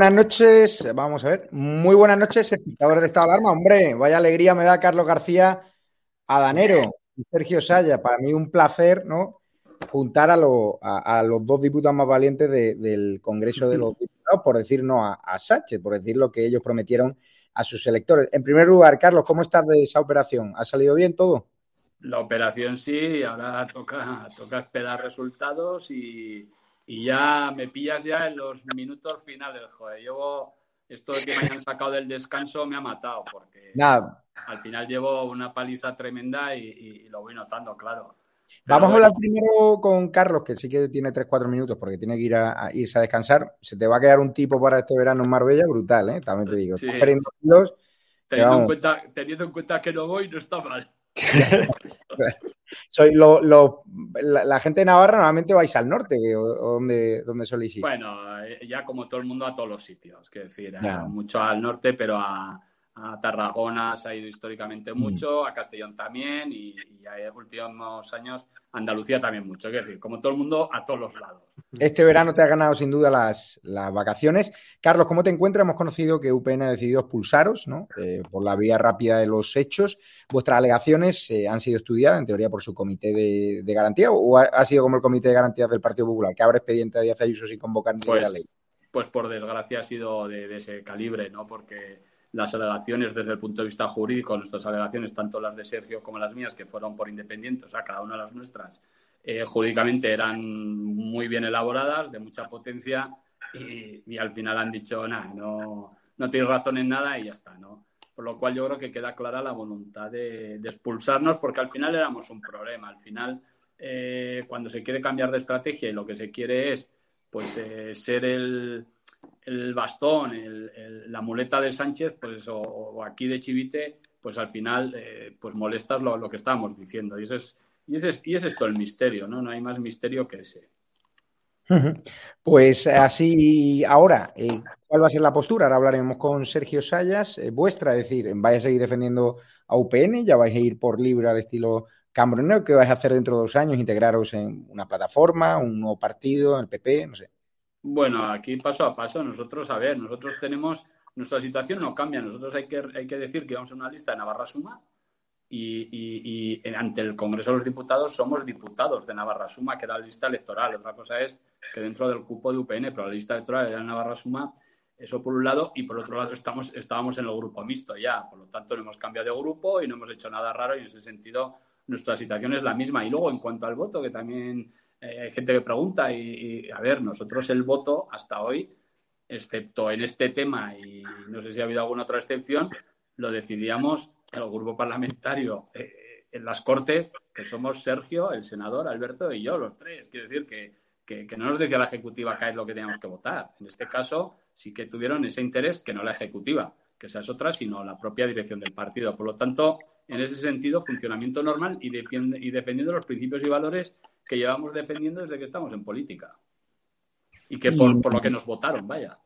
Buenas noches, vamos a ver. Muy buenas noches, espectadores de Estado de Alarma. Hombre, vaya alegría me da Carlos García Adanero y Sergio Saya. Para mí un placer, ¿no? Juntar a, lo- a- a los dos diputados más valientes de- del Congreso de los Diputados, por decir no a, Sánchez, por decir lo que ellos prometieron a sus electores. En primer lugar, Carlos, ¿cómo estás de esa operación? ¿Ha salido bien todo? La operación sí, ahora toca esperar resultados y, y ya me pillas ya en los minutos finales, joder. Llevo esto de que me hayan sacado del descanso me ha matado porque Nada, al final llevo una paliza tremenda y, y lo voy notando, claro. Pero Vamos a hablar primero con Carlos, que sí que tiene 3-4 minutos porque tiene que ir a, a irse a descansar. Se te va a quedar un tipo para este verano en Marbella brutal, ¿eh? También te digo. Sí. Kilos. teniendo, en cuenta, teniendo en cuenta que no voy, no está mal. Soy lo, lo- la, la gente de Navarra normalmente vais al norte, que- o, o donde, donde soléis ir. Bueno, eh, ya como todo el mundo a todos los sitios, quiero decir, mucho al norte, pero a, a Tarragona se ha ido históricamente Mm. mucho, a Castellón también y, y en últimos años Andalucía también mucho, quiero decir, como todo el mundo a todos los lados. Este verano te has ganado sin duda las, las vacaciones. Carlos, ¿cómo te encuentras? Hemos conocido que UPN ha decidido expulsaros ¿no? Eh, por la vía rápida de los hechos. ¿Vuestras alegaciones eh, han sido estudiadas, en teoría, por su comité de, de garantía o ha, ha sido como el comité de garantías del Partido Popular, que abre expediente a Díaz Ayuso sin convocar ni Pues, la ley? pues por desgracia ha sido de, de ese calibre, ¿no? Porque las alegaciones desde el punto de vista jurídico, nuestras alegaciones, tanto las de Sergio como las mías, que fueron por independientes, o sea, cada una de las nuestras, eh, jurídicamente eran muy bien elaboradas, de mucha potencia, y, al final han dicho, nada, no, no tienes razón en nada y ya está, ¿no? Por lo cual yo creo que queda clara la voluntad de, de expulsarnos, porque al final éramos un problema. Al final, eh, cuando se quiere cambiar de estrategia y lo que se quiere es pues eh, ser el, el bastón, el- la muleta de Sánchez, pues o, aquí de Chivite, pues al final eh, pues molestas lo, que estábamos diciendo. Y ese es, y ese es, y es esto el misterio, ¿no? No hay más misterio que ese. Pues así, ahora, eh, ¿cuál va a ser la postura? Ahora hablaremos con Sergio Sayas, eh, vuestra, es decir, ¿vais a seguir defendiendo a UPN? ¿Ya vais a ir por libre al estilo Cambronero? ¿Qué vais a hacer dentro de dos años? ¿Integraros en una plataforma, un nuevo partido, en el PP? No sé. Bueno, aquí paso a paso, nosotros, a ver, nosotros tenemos, nuestra situación no cambia. Nosotros hay que, hay que decir que vamos a una lista de Navarra Suma, y, ante el Congreso de los Diputados somos diputados de Navarra Suma, que era la lista electoral. Otra cosa es que dentro del cupo de UPN, pero la lista electoral era Navarra Suma, eso por un lado, y por otro lado estamos, estábamos en el grupo mixto ya, por lo tanto no hemos cambiado de grupo y no hemos hecho nada raro y en ese sentido nuestra situación es la misma. Y luego en cuanto al voto, que también eh, hay gente que pregunta, y, a ver, nosotros el voto hasta hoy, excepto en este tema, y no sé si ha habido alguna otra excepción, lo decidíamos el grupo parlamentario eh, en las Cortes, que somos Sergio, el senador, Alberto y yo, los tres. Quiero decir que, que, no nos decía la Ejecutiva qué es lo que teníamos que votar. En este caso, sí que tuvieron ese interés que no la Ejecutiva, que esa es otra, sino la propia dirección del partido. Por lo tanto, en ese sentido, funcionamiento normal y, y defendiendo los principios y valores que llevamos defendiendo desde que estamos en política. Y que por lo que nos votaron, vaya.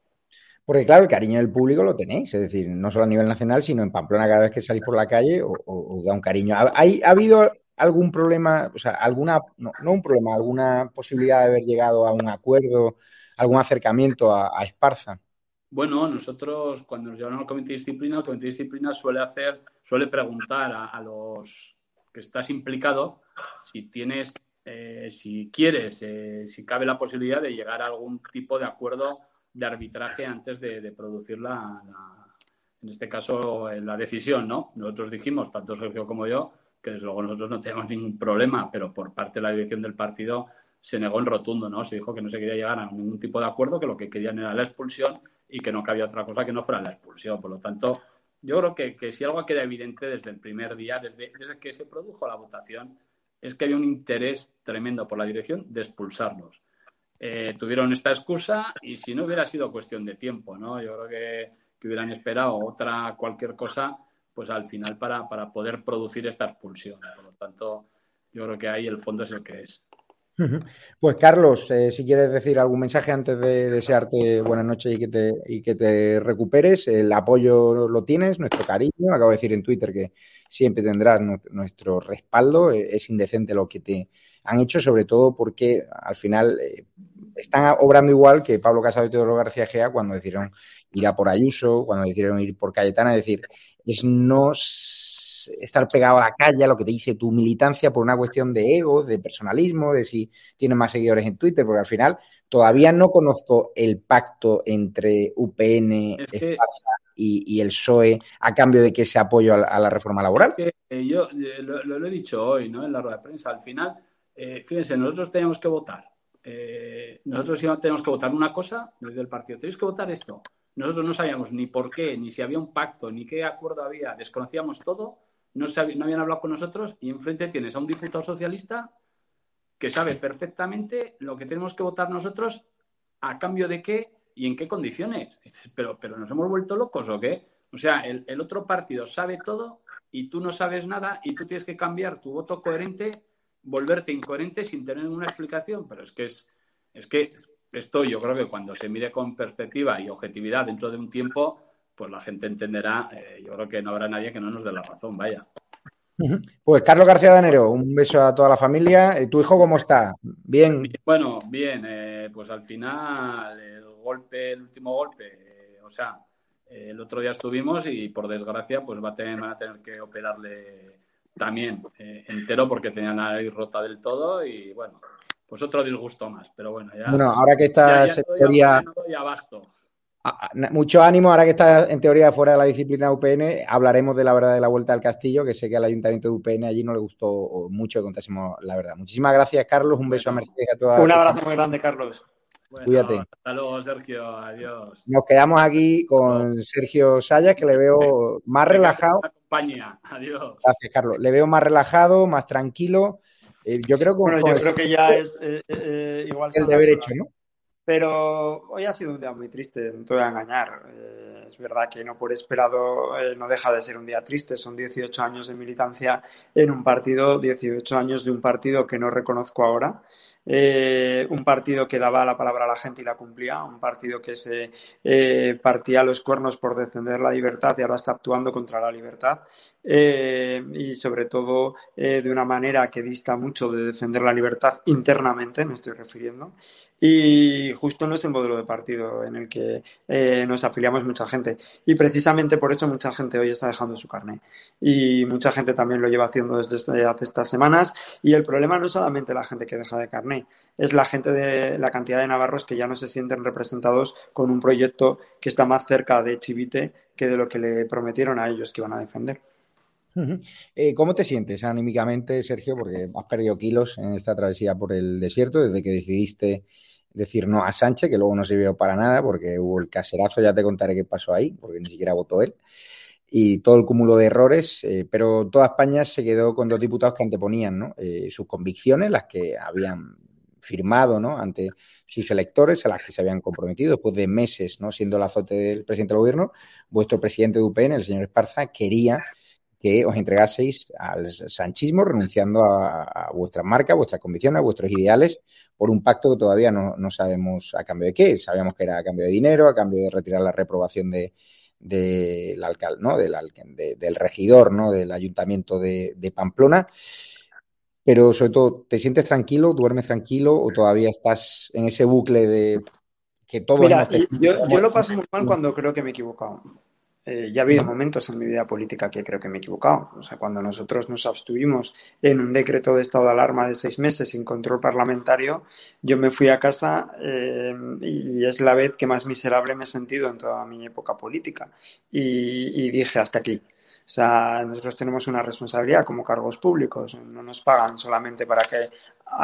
Porque claro, el cariño del público lo tenéis, es decir, no solo a nivel nacional, sino en Pamplona cada vez que salís por la calle o, da un cariño. ¿Ha, ¿Ha, habido algún problema, o sea, alguna, no, un problema, alguna posibilidad de haber llegado a un acuerdo, algún acercamiento a, Esparza? Bueno, nosotros cuando nos llevan al comité de disciplina, el comité de disciplina suele hacer, suele preguntar a, los que estás implicado si tienes, eh, si quieres, eh, si cabe la posibilidad de llegar a algún tipo de acuerdo de arbitraje antes de, producir la, en este caso, eh, la decisión, ¿no? Nosotros dijimos, tanto Sergio como yo, que desde luego nosotros no tenemos ningún problema, pero por parte de la dirección del partido se negó en rotundo, ¿no? Se dijo que no se quería llegar a ningún tipo de acuerdo, que lo que querían era la expulsión y que no cabía otra cosa que no fuera la expulsión. Por lo tanto, yo creo que, si algo queda evidente desde el primer día, desde que se produjo la votación, es que había un interés tremendo por la dirección de expulsarlos. Eh, tuvieron esta excusa y si no hubiera sido cuestión de tiempo, ¿no? Yo creo que, que hubieran esperado otra cualquier cosa, pues al final para, para poder producir esta expulsión. Por lo tanto, yo creo que ahí el fondo es el que es. Pues Carlos, eh, si quieres decir algún mensaje antes de desearte buenas noches y que, te, y que te recuperes, el apoyo lo tienes, nuestro cariño. Acabo de decir en Twitter que siempre tendrás nuestro respaldo. Es indecente lo que te han hecho, sobre todo porque al final eh, están obrando igual que Pablo Casado y Teodoro García Gea cuando decidieron ir a por Ayuso, cuando decidieron ir por Cayetana, es decir, es no estar pegado a la calle a lo que te dice tu militancia por una cuestión de ego, de personalismo, de si tienes más seguidores en Twitter, porque al final todavía no conozco el pacto entre UPN, y, el PSOE a cambio de que ese apoyo a la, reforma laboral. Eh, yo eh, lo, he dicho hoy, ¿no? En la rueda de prensa. Al final, eh, fíjense, nosotros tenemos que votar eh, nosotros tenemos que votar una cosa desde el partido, tenéis que votar esto. Nosotros no sabíamos ni por qué, ni si había un pacto, ni qué acuerdo había, desconocíamos todo, no, habían hablado con nosotros y enfrente tienes a un diputado socialista que sabe perfectamente lo que tenemos que votar nosotros a cambio de qué y en qué condiciones. Pero, pero nos hemos vuelto locos o qué? O sea, el, el otro partido sabe todo y tú no sabes nada y tú tienes que cambiar tu voto coherente volverte incoherente sin tener ninguna explicación, pero es que es, es que esto yo creo que cuando se mire con perspectiva y objetividad dentro de un tiempo, pues la gente entenderá, eh, yo creo que no habrá nadie que no nos dé la razón, vaya. Pues Carlos García Danero, un beso a toda la familia. ¿Tu hijo cómo está? ¿Bien? bueno, bien. Eh, pues al final, el golpe, el último golpe, eh, o sea, el otro día estuvimos y por desgracia, pues va a tener, van a tener que operarle también entero porque tenía la nariz rota del todo y bueno, pues otro disgusto más, pero bueno, ya. Bueno, ahora que en teoría. Mucho ánimo, ahora que estás en teoría fuera de la disciplina UPN, hablaremos de la verdad de la vuelta al castillo, que sé que al ayuntamiento de UPN allí no le gustó mucho que contásemos la verdad. Muchísimas gracias, Carlos. Un beso a Mercedes a todas. Un abrazo muy grande, Carlos. Cuídate. Hasta luego, Sergio. Adiós. Nos quedamos aquí con Sergio Sayas, que le veo más relajado. Adiós. Gracias, Carlos. Le veo más relajado, más tranquilo. Eh, yo creo que, bueno, yo creo que ya es eh, eh, igual el deber hecho, ¿no? Pero hoy ha sido un día muy triste, no te voy a engañar. es verdad que no por esperado no deja de ser un día triste. Son 18 años de militancia en un partido, 18 años de un partido que no reconozco ahora, eh, un partido que daba la palabra a la gente y la cumplía, un partido que se eh, partía los cuernos por defender la libertad y ahora está actuando contra la libertad eh, y sobre todo de una manera que dista mucho de defender la libertad internamente, me estoy refiriendo. Y justo no es el modelo de partido en el que nos afiliamos mucha gente. Y precisamente por eso mucha gente hoy está dejando su carne. Y mucha gente también lo lleva haciendo desde hace estas semanas. Y el problema no es solamente la gente que deja de carne, es la gente de la cantidad de navarros que ya no se sienten representados con un proyecto que está más cerca de Chivite que de lo que le prometieron a ellos que iban a defender. Eh, ¿Cómo te sientes anímicamente, Sergio? Porque has perdido kilos en esta travesía por el desierto desde que decidiste decir no a Sánchez, que luego no sirvió para nada porque hubo el caserazo, ya te contaré qué pasó ahí, porque ni siquiera votó él y todo el cúmulo de errores, eh, pero toda España se quedó con dos diputados que anteponían eh, sus convicciones, las que habían firmado ¿no? ante sus electores, a las que se habían comprometido después de meses ¿no? siendo el azote del presidente del gobierno. Vuestro presidente de UPN, el señor Esparza, quería que os entregaseis al sanchismo renunciando a, vuestras marcas, vuestras convicciones, a vuestros ideales, por un pacto que todavía no, no sabemos a cambio de qué. Sabíamos que era a cambio de dinero, a cambio de retirar la reprobación de, del alcalde, ¿no? del, del regidor, ¿no? Del ayuntamiento de, Pamplona. Pero sobre todo, ¿te sientes tranquilo, duermes tranquilo o todavía estás en ese bucle de que todo Mira, yo, yo, lo paso muy mal cuando creo que me he equivocado. Eh, ya ha habido momentos en mi vida política que creo que me he equivocado. O sea, cuando nosotros nos abstuvimos en un decreto de estado de alarma de seis meses sin control parlamentario, yo me fui a casa eh, y es la vez que más miserable me he sentido en toda mi época política. y dije, hasta aquí. O sea, nosotros tenemos una responsabilidad como cargos públicos. No nos pagan solamente para que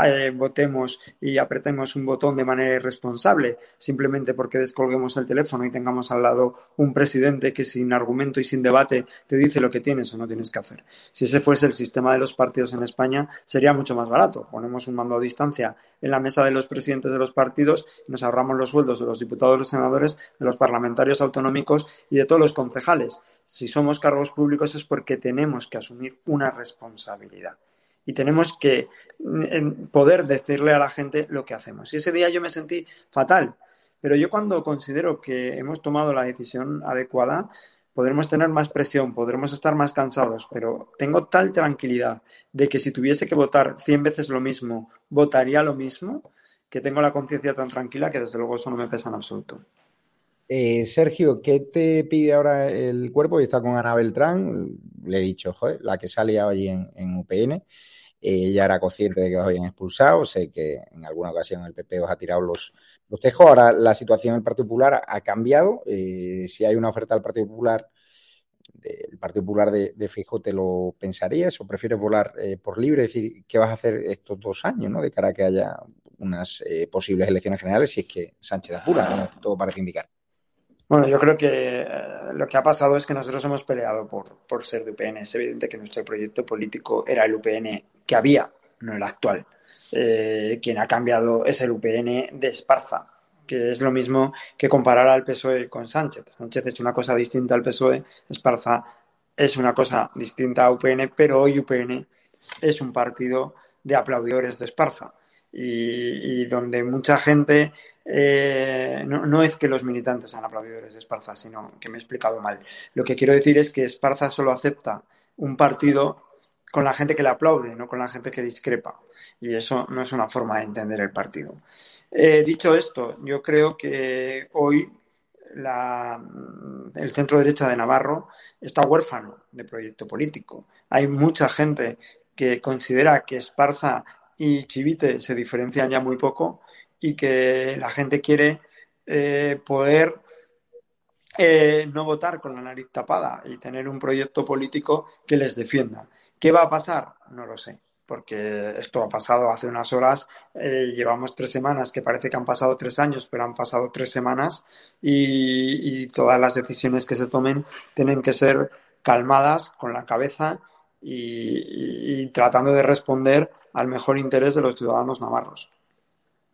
eh, votemos y apretemos un botón de manera irresponsable, simplemente porque descolguemos el teléfono y tengamos al lado un presidente que sin argumento y sin debate te dice lo que tienes o no tienes que hacer. Si ese fuese el sistema de los partidos en España, sería mucho más barato. Ponemos un mando a distancia en la mesa de los presidentes de los partidos y nos ahorramos los sueldos de los diputados, los senadores, de los parlamentarios autonómicos y de todos los concejales. Si somos cargos públicos es porque tenemos que asumir una responsabilidad y tenemos que mm, poder decirle a la gente lo que hacemos. Y ese día yo me sentí fatal, pero yo cuando considero que hemos tomado la decisión adecuada, podremos tener más presión, podremos estar más cansados, pero tengo tal tranquilidad de que si tuviese que votar 100 veces lo mismo, votaría lo mismo, que tengo la conciencia tan tranquila que desde luego eso no me pesa en absoluto. Eh, Sergio, ¿qué te pide ahora el cuerpo? Está con Ana Beltrán, le he dicho, joder, la que salía allí en UPN. Ella era consciente de que os habían expulsado, sé que en alguna ocasión el PP os ha tirado los, los tejos. Ahora la situación en el Partido Popular ha cambiado. Eh, si hay una oferta del Partido Popular, del Partido Popular de, de Fijo, ¿te lo pensarías o prefieres volar eh, por libre? Es decir, ¿qué vas a hacer estos dos años, ¿no? de cara a que haya unas eh, posibles elecciones generales, si es que Sánchez apura, todo parece indicar. Bueno, yo creo que lo que ha pasado es que nosotros hemos peleado por, por ser de UPN. Es evidente que nuestro proyecto político era el UPN que había, no el actual. Eh, quien ha cambiado es el UPN de Esparza, que es lo mismo que comparar al PSOE con Sánchez. Sánchez es una cosa distinta al PSOE, Esparza es una cosa distinta a UPN, pero hoy UPN es un partido de aplaudidores de Esparza. Y, donde mucha gente eh, no, no, es que los militantes sean aplaudidores de Esparza, sino que me he explicado mal. Lo que quiero decir es que Esparza solo acepta un partido con la gente que le aplaude, no con la gente que discrepa. Y eso no es una forma de entender el partido. Eh, dicho esto, yo creo que hoy la, el centro derecha de Navarro está huérfano de proyecto político. Hay mucha gente que considera que Esparza y Chivite se diferencian ya muy poco y que la gente quiere eh, poder eh, no votar con la nariz tapada y tener un proyecto político que les defienda. ¿Qué va a pasar? No lo sé, porque esto ha pasado hace unas horas, eh, llevamos tres semanas, que parece que han pasado tres años, pero han pasado tres semanas y, todas las decisiones que se tomen tienen que ser calmadas, con la cabeza y, tratando de responder al mejor interés de los ciudadanos navarros.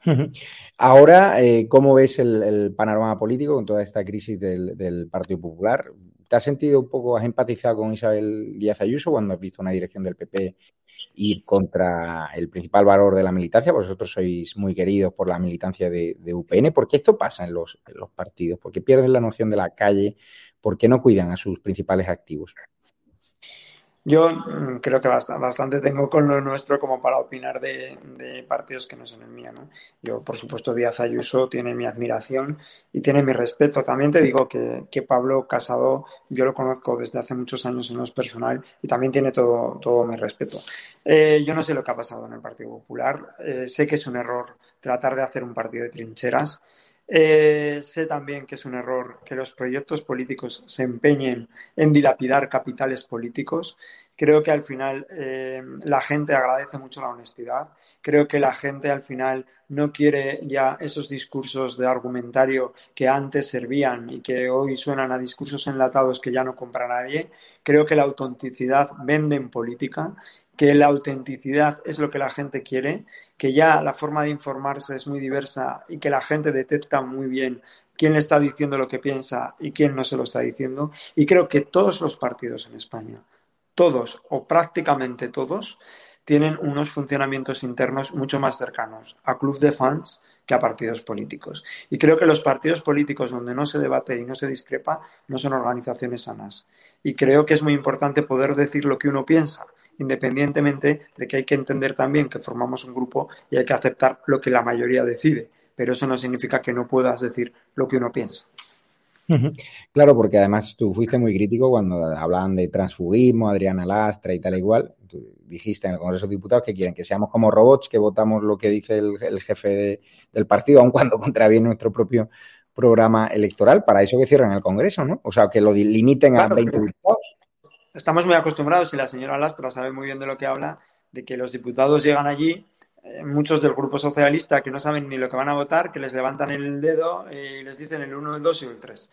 Ahora, eh, ¿cómo ves el, panorama político con toda esta crisis del Partido Popular? ¿Te has sentido un poco, has empatizado con Isabel Díaz Ayuso cuando has visto una dirección del PP ir contra el principal valor de la militancia. Vosotros sois muy queridos por la militancia de, UPN. ¿Por qué esto pasa en los, en los partidos? ¿Por qué pierden la noción de la calle? ¿Por qué no cuidan a sus principales activos? Yo mm, creo que bastante tengo con lo nuestro como para opinar de, partidos que no son el mío. ¿no? Yo, por supuesto, Díaz Ayuso tiene mi admiración y tiene mi respeto. También te digo que, Pablo Casado, yo lo conozco desde hace muchos años en lo personal y también tiene todo, todo mi respeto. Eh, yo no sé lo que ha pasado en el Partido Popular. Eh, sé que es un error tratar de hacer un partido de trincheras. Eh, sé también que es un error que los proyectos políticos se empeñen en dilapidar capitales políticos. Creo que al final eh, la gente agradece mucho la honestidad. Creo que la gente al final no quiere ya esos discursos de argumentario que antes servían y que hoy suenan a discursos enlatados que ya no compra nadie. Creo que la autenticidad vende en política que la autenticidad es lo que la gente quiere, que ya la forma de informarse es muy diversa y que la gente detecta muy bien quién le está diciendo lo que piensa y quién no se lo está diciendo. Y creo que todos los partidos en España, todos o prácticamente todos, tienen unos funcionamientos internos mucho más cercanos a club de fans que a partidos políticos. Y creo que los partidos políticos donde no se debate y no se discrepa no son organizaciones sanas. Y creo que es muy importante poder decir lo que uno piensa independientemente de que hay que entender también que formamos un grupo y hay que aceptar lo que la mayoría decide. Pero eso no significa que no puedas decir lo que uno piensa. Claro, porque además tú fuiste muy crítico cuando hablaban de transfugismo, Adriana Lastra y tal igual. Tú dijiste en el Congreso de Diputados que quieren que seamos como robots, que votamos lo que dice el, jefe del partido, aun cuando contraviene nuestro propio programa electoral. Para eso que cierran el Congreso, ¿no? O sea, que lo limiten a 20 diputados estamos muy acostumbrados, y la señora Lastra sabe muy bien de lo que habla, de que los diputados llegan allí, eh, muchos del grupo socialista que no saben ni lo que van a votar, que les levantan el dedo y les dicen el 1, el 2 y el 3.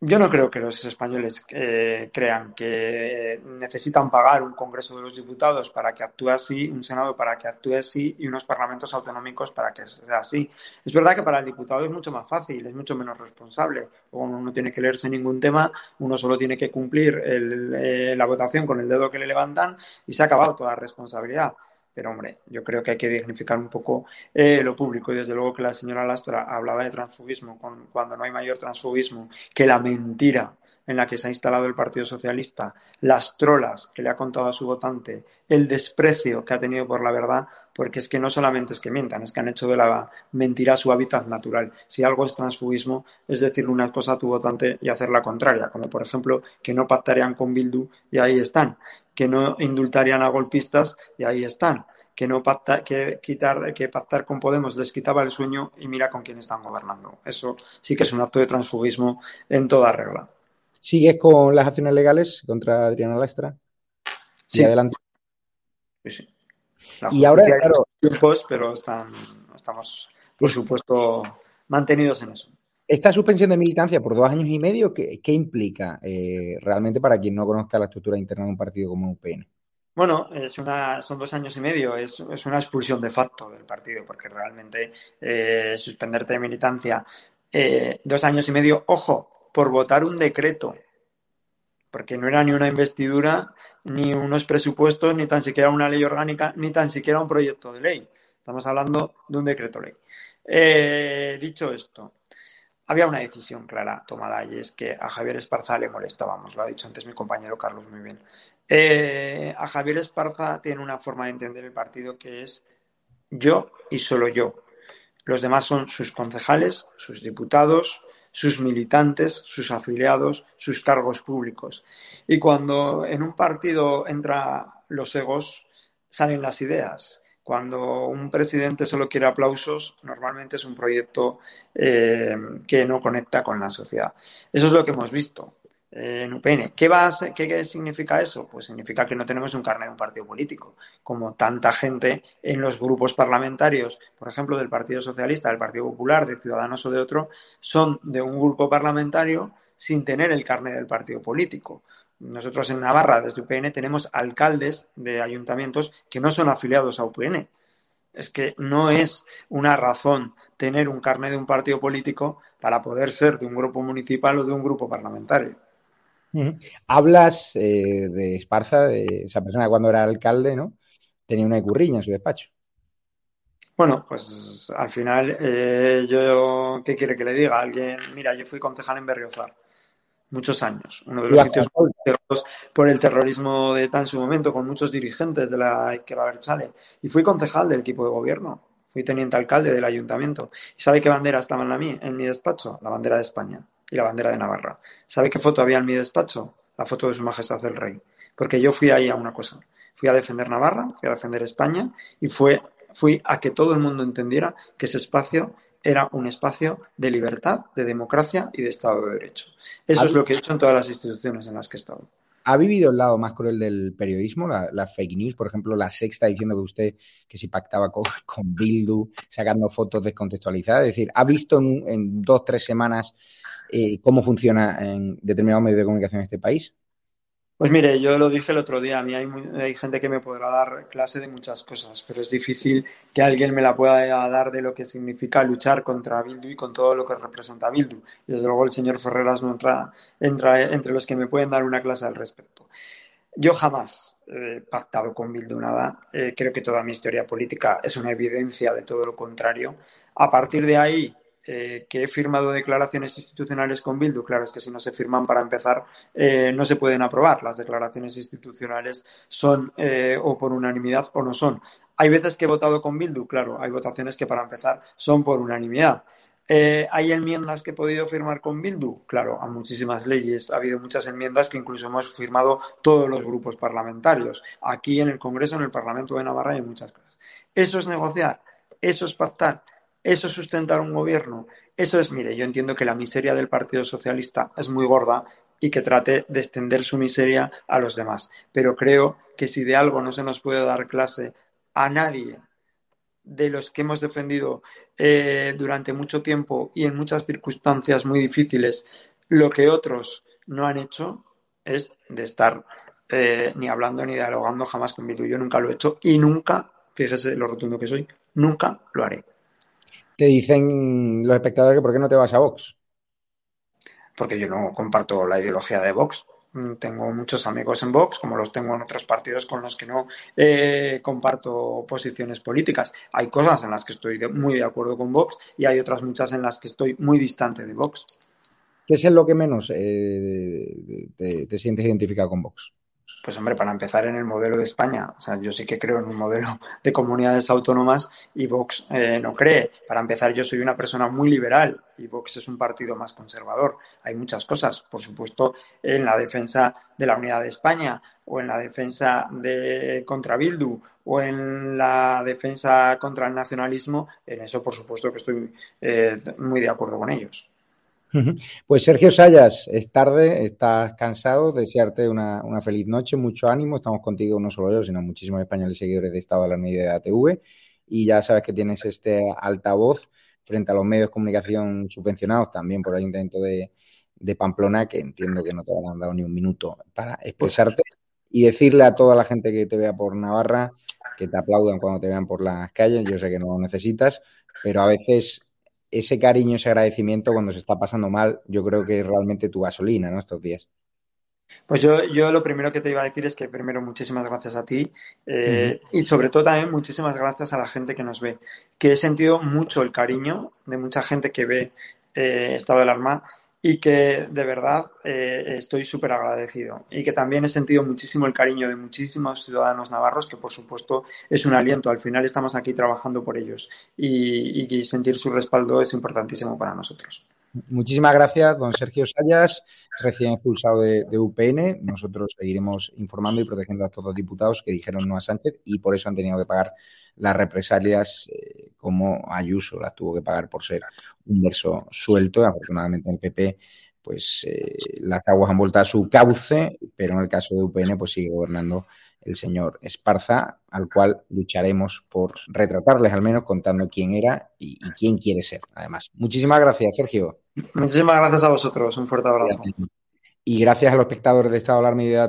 Yo no creo que los españoles eh, crean que necesitan pagar un Congreso de los Diputados para que actúe así, un Senado para que actúe así y unos parlamentos autonómicos para que sea así. Es verdad que para el diputado es mucho más fácil, es mucho menos responsable. Uno no tiene que leerse ningún tema, uno solo tiene que cumplir eh, la votación con el dedo que le levantan y se ha acabado toda responsabilidad. Pero hombre, yo creo que hay que dignificar un poco eh, lo público. Y desde luego que la señora Lastra hablaba de transfugismo cuando no hay mayor transfugismo que la mentira en la que se ha instalado el Partido Socialista, las trolas que le ha contado a su votante, el desprecio que ha tenido por la verdad, porque es que no solamente es que mientan, es que han hecho de la mentira su hábitat natural. Si algo es transfugismo, es decirle una cosa a tu votante y hacer la contraria, como por ejemplo que no pactarían con Bildu y ahí están, que no indultarían a golpistas y ahí están, que no pacta, que quitar, que pactar con Podemos les quitaba el sueño y mira con quién están gobernando. Eso sí que es un acto de transfugismo en toda regla. ¿Sigues con las acciones legales contra Adriana Lastra? Sí. adelante. Sí, sí. Y ahora, claro. Tiempos, pero estamos, por supuesto, mantenidos en eso. Esta suspensión de militancia por dos años y medio, ¿qué, implica eh, realmente para quien no conozca la estructura interna de un partido como UPN? Bueno, es una, son dos años y medio, es, una expulsión de facto del partido, porque realmente eh, suspenderte de militancia eh, dos años y medio, ojo, por votar un decreto, porque no era ni una investidura, ni unos presupuestos, ni tan siquiera una ley orgánica, ni tan siquiera un proyecto de ley. Estamos hablando de un decreto ley. dicho esto, había una decisión clara tomada y es que a Javier Esparza le molestábamos, lo ha dicho antes mi compañero Carlos muy bien. Eh, a Javier Esparza tiene una forma de entender el partido que es yo y solo yo. Los demás son sus concejales, sus diputados, sus militantes, sus afiliados, sus cargos públicos. Y cuando en un partido entra los egos, salen las ideas. Cuando un presidente solo quiere aplausos, normalmente es un proyecto eh, que no conecta con la sociedad. Eso es lo que hemos visto eh, en UPN. ¿Qué, va qué, significa eso? Pues significa que no tenemos un carnet de un partido político. Como tanta gente en los grupos parlamentarios, por ejemplo, del Partido Socialista, del Partido Popular, de Ciudadanos o de otro, son de un grupo parlamentario sin tener el carnet del partido político. Nosotros en Navarra, desde UPN, tenemos alcaldes de ayuntamientos que no son afiliados a UPN. Es que no es una razón tener un carnet de un partido político para poder ser de un grupo municipal o de un grupo parlamentario. Hablas eh, de Esparza, de esa persona cuando era alcalde, ¿no? tenía una curriña en su despacho. Bueno, pues al final, eh, yo, ¿qué quiere que le diga? Alguien, mira, yo fui concejal en Berriozar muchos años, uno de los sitios por el terrorismo de ETA en su momento, con muchos dirigentes de la Izquierda Berchale, y fui concejal del equipo de gobierno, fui teniente alcalde del ayuntamiento. ¿Y sabe qué bandera estaba en, la, en mi despacho? La bandera de España y la bandera de Navarra. ¿Sabe qué foto había en mi despacho? La foto de su majestad el rey. Porque yo fui ahí a una cosa. Fui a defender Navarra, fui a defender España y fue, fui a que todo el mundo entendiera que ese espacio era un espacio de libertad, de democracia y de Estado de Derecho. Eso es lo que he hecho en todas las instituciones en las que he estado. ¿Ha vivido el lado más cruel del periodismo, la, fake news? Por ejemplo, la sexta diciendo que usted que si pactaba con, Bildu, sacando fotos descontextualizadas. Es decir, ¿ha visto en, dos, tres semanas eh, cómo funciona en determinados medios de comunicación en este país? Pues mire, yo lo dije el otro día, a mí hay, gente que me podrá dar clase de muchas cosas, pero es difícil que alguien me la pueda dar de lo que significa luchar contra Bildu y con todo lo que representa Bildu. Y desde luego el señor Ferreras no entra, entra entre los que me pueden dar una clase al respecto. Yo jamás he pactado con Bildu nada, eh, creo que toda mi historia política es una evidencia de todo lo contrario. A partir de ahí, eh, que he firmado declaraciones institucionales con Bildu, claro, es que si no se firman para empezar, eh, no se pueden aprobar. Las declaraciones institucionales son eh, o por unanimidad o no son. Hay veces que he votado con Bildu, claro, hay votaciones que para empezar son por unanimidad. ¿Hay enmiendas que he podido firmar con Bildu? Claro, a muchísimas leyes. Ha habido muchas enmiendas que incluso hemos firmado todos los grupos parlamentarios. Aquí en el Congreso, en el Parlamento de Navarra hay muchas cosas. Eso es negociar, eso es pactar. ¿Eso es sustentar un gobierno? Eso es, mire, yo entiendo que la miseria del Partido Socialista es muy gorda y que trate de extender su miseria a los demás. Pero creo que si de algo no se nos puede dar clase a nadie de los que hemos defendido eh, durante mucho tiempo y en muchas circunstancias muy difíciles, lo que otros no han hecho es de estar eh, ni hablando ni dialogando jamás con Bildu. Yo nunca lo he hecho y nunca, fíjese lo rotundo que soy, nunca lo haré. Te dicen los espectadores que por qué no te vas a Vox. Porque yo no comparto la ideología de Vox. Mm, tengo muchos amigos en Vox, como los tengo en otros partidos con los que no eh, comparto posiciones políticas. Hay cosas en las que estoy muy de acuerdo con Vox y hay otras muchas en las que estoy muy distante de Vox. ¿Qué es lo que menos eh, te sientes identificado con Vox? Pues hombre, para empezar en el modelo de España, o sea, yo sí que creo en un modelo de comunidades autónomas y Vox eh, no cree. Para empezar, yo soy una persona muy liberal y Vox es un partido más conservador. Hay muchas cosas, por supuesto, en la defensa de la unidad de España o en la defensa de contra Bildu o en la defensa contra el nacionalismo, en eso por supuesto que estoy eh, muy de acuerdo con ellos. Pues Sergio Sayas, es tarde, estás cansado, desearte una, feliz noche, mucho ánimo, estamos contigo no solo yo, sino muchísimos españoles seguidores de Estado de la Media de ATV y ya sabes que tienes este altavoz frente a los medios de comunicación subvencionados también por el Ayuntamiento de, Pamplona, que entiendo que no te han dado ni un minuto para expresarte. Y decirle a toda la gente que te vea por Navarra que te aplaudan cuando te vean por las calles, yo sé que no lo necesitas, pero a veces ese cariño, ese agradecimiento cuando se está pasando mal, yo creo que es realmente tu gasolina, ¿no? Estos días. Pues yo, yo lo primero que te iba a decir es que primero muchísimas gracias a ti eh, y sobre todo también muchísimas gracias a la gente que nos ve, que he sentido mucho el cariño de mucha gente que ve eh, Estado de Alarma y que de verdad eh, estoy súper agradecido y que también he sentido muchísimo el cariño de muchísimos ciudadanos navarros que por supuesto es un aliento. Al final estamos aquí trabajando por ellos. Y, y sentir su respaldo es importantísimo para nosotros. Muchísimas gracias, don Sergio Sayas, recién expulsado de, UPN. Nosotros seguiremos informando y protegiendo a todos los diputados que dijeron no a Sánchez y por eso han tenido que pagar las represalias eh, como Ayuso las tuvo que pagar por ser un verso suelto. Afortunadamente en el PP pues eh, las aguas han vuelto a su cauce, pero en el caso de UPN pues sigue gobernando el señor Esparza, al cual lucharemos por retratarles al menos contando quién era y, quién quiere ser, además. Muchísimas gracias, Sergio. Muchísimas gracias a vosotros. Un fuerte abrazo. Y gracias a los espectadores de Estado Alarma y de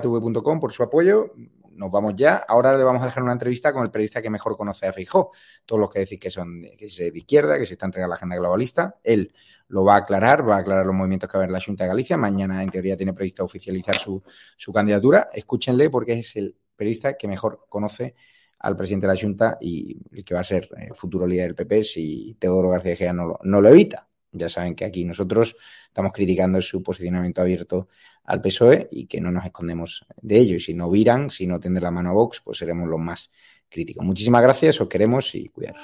por su apoyo. Nos vamos ya. Ahora le vamos a dejar una entrevista con el periodista que mejor conoce a Feijó. Todos los que decís que son que de izquierda, que se está entregando la agenda globalista. Él lo va a aclarar, va a aclarar los movimientos que va a haber en la Junta de Galicia. Mañana, en teoría, tiene previsto oficializar su, su candidatura. Escúchenle porque es el periodista que mejor conoce al presidente de la Junta y el que va a ser el futuro líder del PP si Teodoro García Gea no lo, evita. Ya saben que aquí nosotros estamos criticando su posicionamiento abierto al PSOE y que no nos escondemos de ello. Y si no viran, si no tenden la mano a Vox, pues seremos los más críticos. Muchísimas gracias, os queremos y cuidaros.